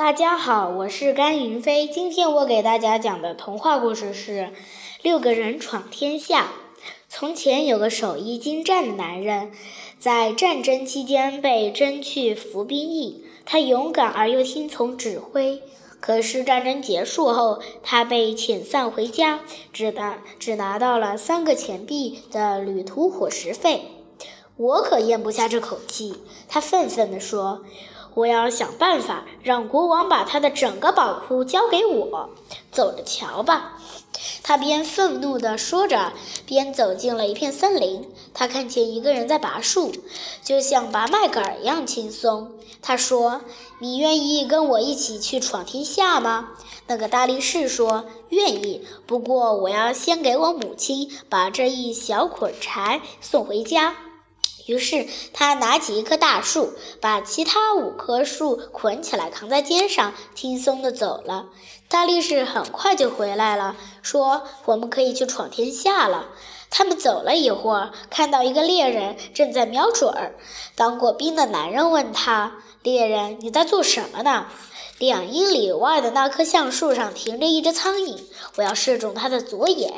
大家好，我是甘云飞。今天我给大家讲的童话故事是《六个人闯天下》。从前有个手艺精湛的男人，在战争期间被征去服兵役。他勇敢而又听从指挥。可是战争结束后，他被遣散回家，只拿只拿到了三个钱币的旅途伙食费。我可咽不下这口气，他愤愤地说：“我要想办法让国王把他的整个宝库交给我，走着瞧吧。”他边愤怒地说着，边走进了一片森林。他看见一个人在拔树，就像拔麦秆一样轻松。他说：“你愿意跟我一起去闯天下吗？”那个大力士说：“愿意，不过我要先给我母亲把这一小捆柴送回家。”于是他拿起一棵大树，把其他五棵树捆起来，扛在肩上，轻松地走了。大力士很快就回来了，说：“我们可以去闯天下了。”他们走了一会儿，看到一个猎人正在瞄准儿。当过兵的男人问他：“猎人，你在做什么呢？”两英里外的那棵橡树上停着一只苍蝇，我要射中它的左眼。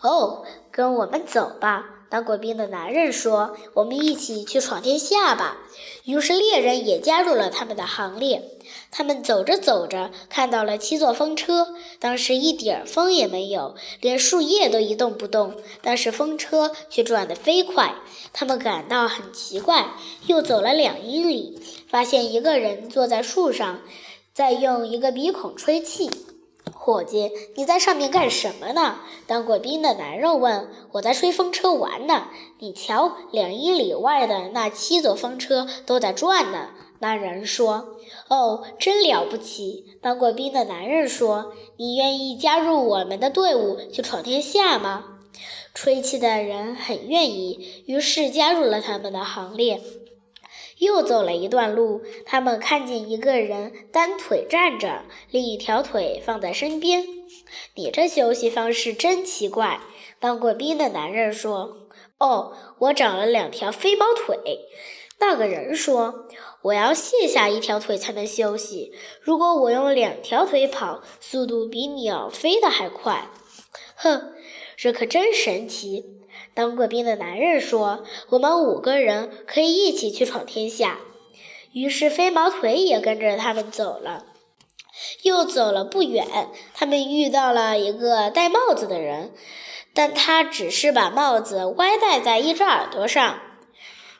哦，跟我们走吧。当过兵的男人说：“我们一起去闯天下吧。”于是猎人也加入了他们的行列。他们走着走着，看到了七座风车。当时一点儿风也没有，连树叶都一动不动，但是风车却转得飞快。他们感到很奇怪，又走了两英里，发现一个人坐在树上，在用一个鼻孔吹气。伙计，你在上面干什么呢？当过兵的男人问。我在吹风车玩呢。你瞧，两英里外的那七座风车都在转呢。那人说。哦，真了不起。当过兵的男人说。你愿意加入我们的队伍去闯天下吗？吹气的人很愿意，于是加入了他们的行列。又走了一段路，他们看见一个人单腿站着，另一条腿放在身边。你这休息方式真奇怪。当过兵的男人说：“哦，我长了两条飞毛腿。”那个人说：“我要卸下一条腿才能休息。如果我用两条腿跑，速度比鸟飞的还快。”哼，这可真神奇。当过兵的男人说：“我们五个人可以一起去闯天下。”于是飞毛腿也跟着他们走了。又走了不远，他们遇到了一个戴帽子的人，但他只是把帽子歪戴在一只耳朵上。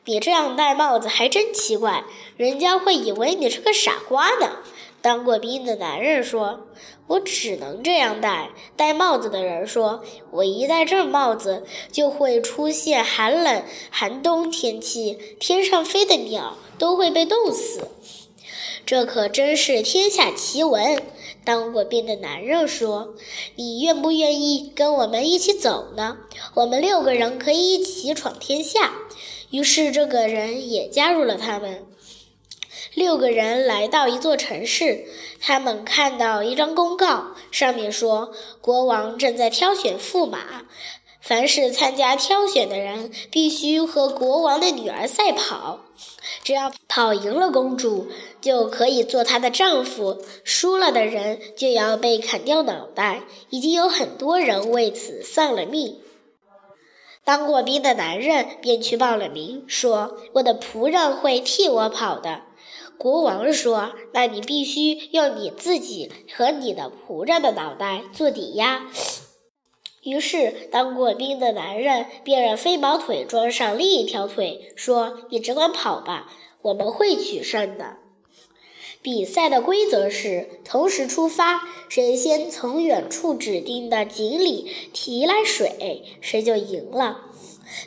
你这样戴帽子还真奇怪，人家会以为你是个傻瓜呢。当过兵的男人说：“我只能这样戴。”戴帽子的人说：“我一戴这帽子，就会出现寒冷寒冬天气，天上飞的鸟都会被冻死。这可真是天下奇闻。”当过兵的男人说：“你愿不愿意跟我们一起走呢？我们六个人可以一起闯天下。”于是这个人也加入了他们。六个人来到一座城市，他们看到一张公告，上面说国王正在挑选驸马，凡是参加挑选的人必须和国王的女儿赛跑，只要跑赢了公主，就可以做她的丈夫；输了的人就要被砍掉脑袋。已经有很多人为此丧了命。当过兵的男人便去报了名，说：“我的仆人会替我跑的。”国王说：“那你必须用你自己和你的仆人的脑袋做抵押。”于是，当过兵的男人便让飞毛腿装上另一条腿，说：“你只管跑吧，我们会取胜的。”比赛的规则是同时出发，谁先从远处指定的井里提来水，谁就赢了。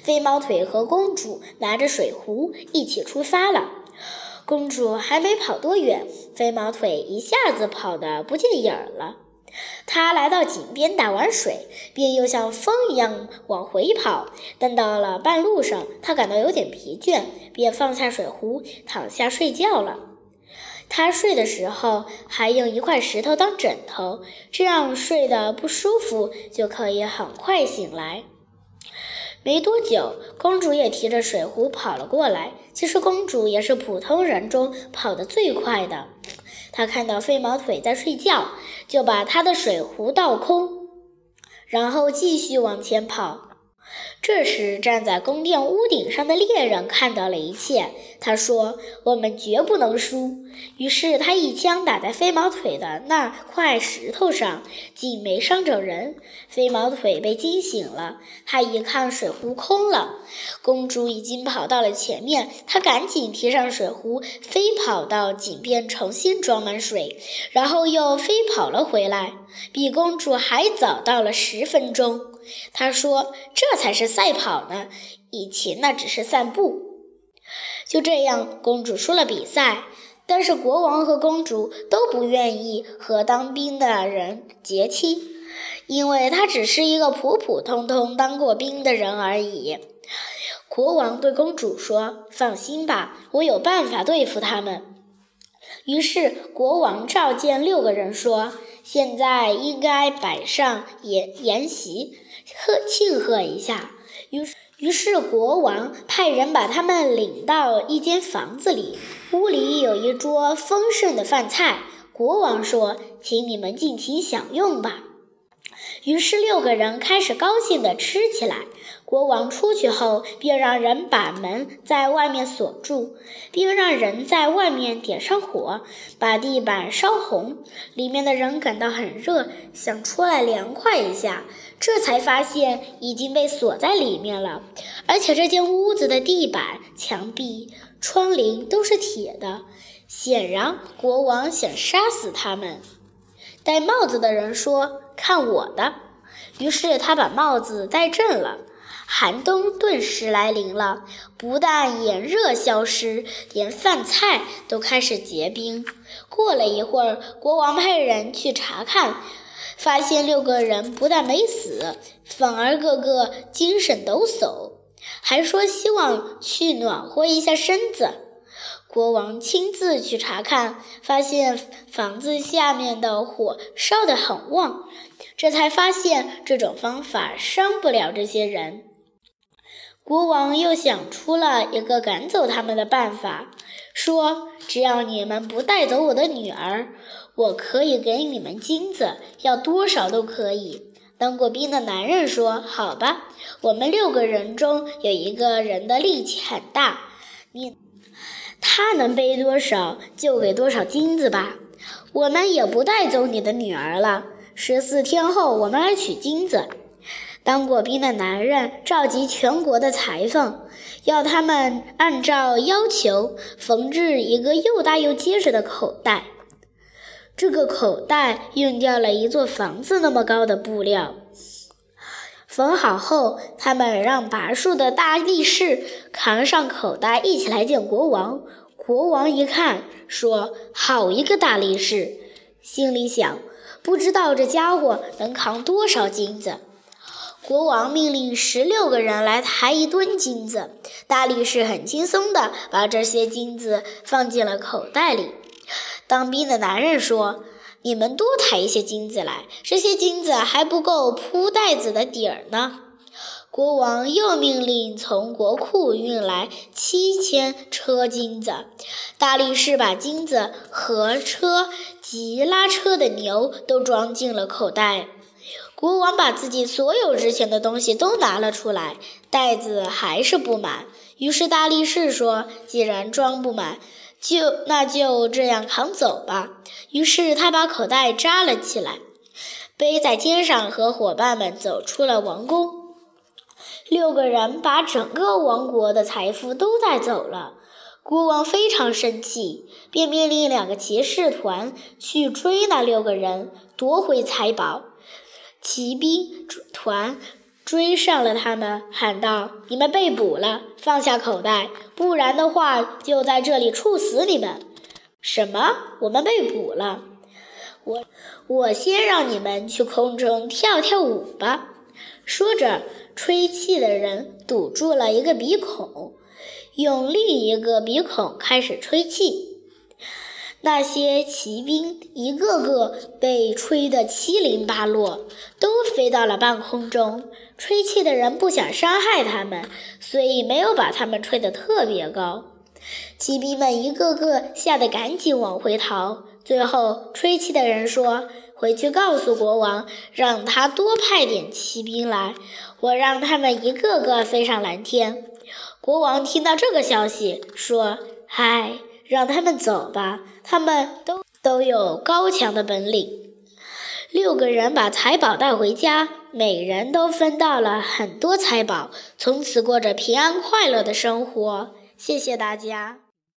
飞毛腿和公主拿着水壶一起出发了。公主还没跑多远，飞毛腿一下子跑得不见影儿了。他来到井边打完水，便又像风一样往回跑。但到了半路上，他感到有点疲倦，便放下水壶，躺下睡觉了。他睡的时候还用一块石头当枕头，这样睡得不舒服就可以很快醒来。没多久，公主也提着水壶跑了过来。其实，公主也是普通人中跑得最快的。她看到飞毛腿在睡觉，就把他的水壶倒空，然后继续往前跑。这时，站在宫殿屋顶上的猎人看到了一切。他说：“我们绝不能输。”于是他一枪打在飞毛腿的那块石头上，竟没伤着人。飞毛腿被惊醒了，他一看水壶空了，公主已经跑到了前面。他赶紧提上水壶，飞跑到井边重新装满水，然后又飞跑了回来，比公主还早到了十分钟。他说：“这才是赛跑呢，以前那只是散步。”就这样，公主输了比赛。但是国王和公主都不愿意和当兵的人结亲，因为他只是一个普普通通当过兵的人而已。国王对公主说：“放心吧，我有办法对付他们。”于是国王召见六个人说：“现在应该摆上筵筵席。”贺庆贺一下，于是于是国王派人把他们领到一间房子里，屋里有一桌丰盛的饭菜。国王说：“请你们尽情享用吧。”于是六个人开始高兴地吃起来。国王出去后，便让人把门在外面锁住，并让人在外面点上火，把地板烧红。里面的人感到很热，想出来凉快一下，这才发现已经被锁在里面了。而且这间屋子的地板、墙壁、窗棂都是铁的，显然国王想杀死他们。戴帽子的人说：“看我的！”于是他把帽子戴正了。寒冬顿时来临了，不但炎热消失，连饭菜都开始结冰。过了一会儿，国王派人去查看，发现六个人不但没死，反而个个精神抖擞，还说希望去暖和一下身子。国王亲自去查看，发现房子下面的火烧得很旺，这才发现这种方法伤不了这些人。国王又想出了一个赶走他们的办法，说：“只要你们不带走我的女儿，我可以给你们金子，要多少都可以。”当过兵的男人说：“好吧，我们六个人中有一个人的力气很大，你他能背多少就给多少金子吧。我们也不带走你的女儿了。十四天后，我们来取金子。”当过兵的男人召集全国的裁缝，要他们按照要求缝制一个又大又结实的口袋。这个口袋用掉了一座房子那么高的布料。缝好后，他们让拔树的大力士扛上口袋，一起来见国王。国王一看，说：“好一个大力士！”心里想：不知道这家伙能扛多少金子。国王命令十六个人来抬一吨金子，大力士很轻松地把这些金子放进了口袋里。当兵的男人说：“你们多抬一些金子来，这些金子还不够铺袋子的底儿呢。”国王又命令从国库运来七千车金子，大力士把金子和车及拉车的牛都装进了口袋。国王把自己所有值钱的东西都拿了出来，袋子还是不满。于是大力士说：“既然装不满，就那就这样扛走吧。”于是他把口袋扎了起来，背在肩上，和伙伴们走出了王宫。六个人把整个王国的财富都带走了。国王非常生气，便命令两个骑士团去追那六个人，夺回财宝。骑兵团追上了他们，喊道：“你们被捕了，放下口袋，不然的话就在这里处死你们！”什么？我们被捕了？我我先让你们去空中跳跳舞吧。说着，吹气的人堵住了一个鼻孔，用另一个鼻孔开始吹气。那些骑兵一个个被吹得七零八落，都飞到了半空中。吹气的人不想伤害他们，所以没有把他们吹得特别高。骑兵们一个个吓得赶紧往回逃。最后，吹气的人说：“回去告诉国王，让他多派点骑兵来，我让他们一个个飞上蓝天。”国王听到这个消息，说：“嗨，让他们走吧，他们都都有高强的本领。”六个人把财宝带回家，每人都分到了很多财宝，从此过着平安快乐的生活。谢谢大家。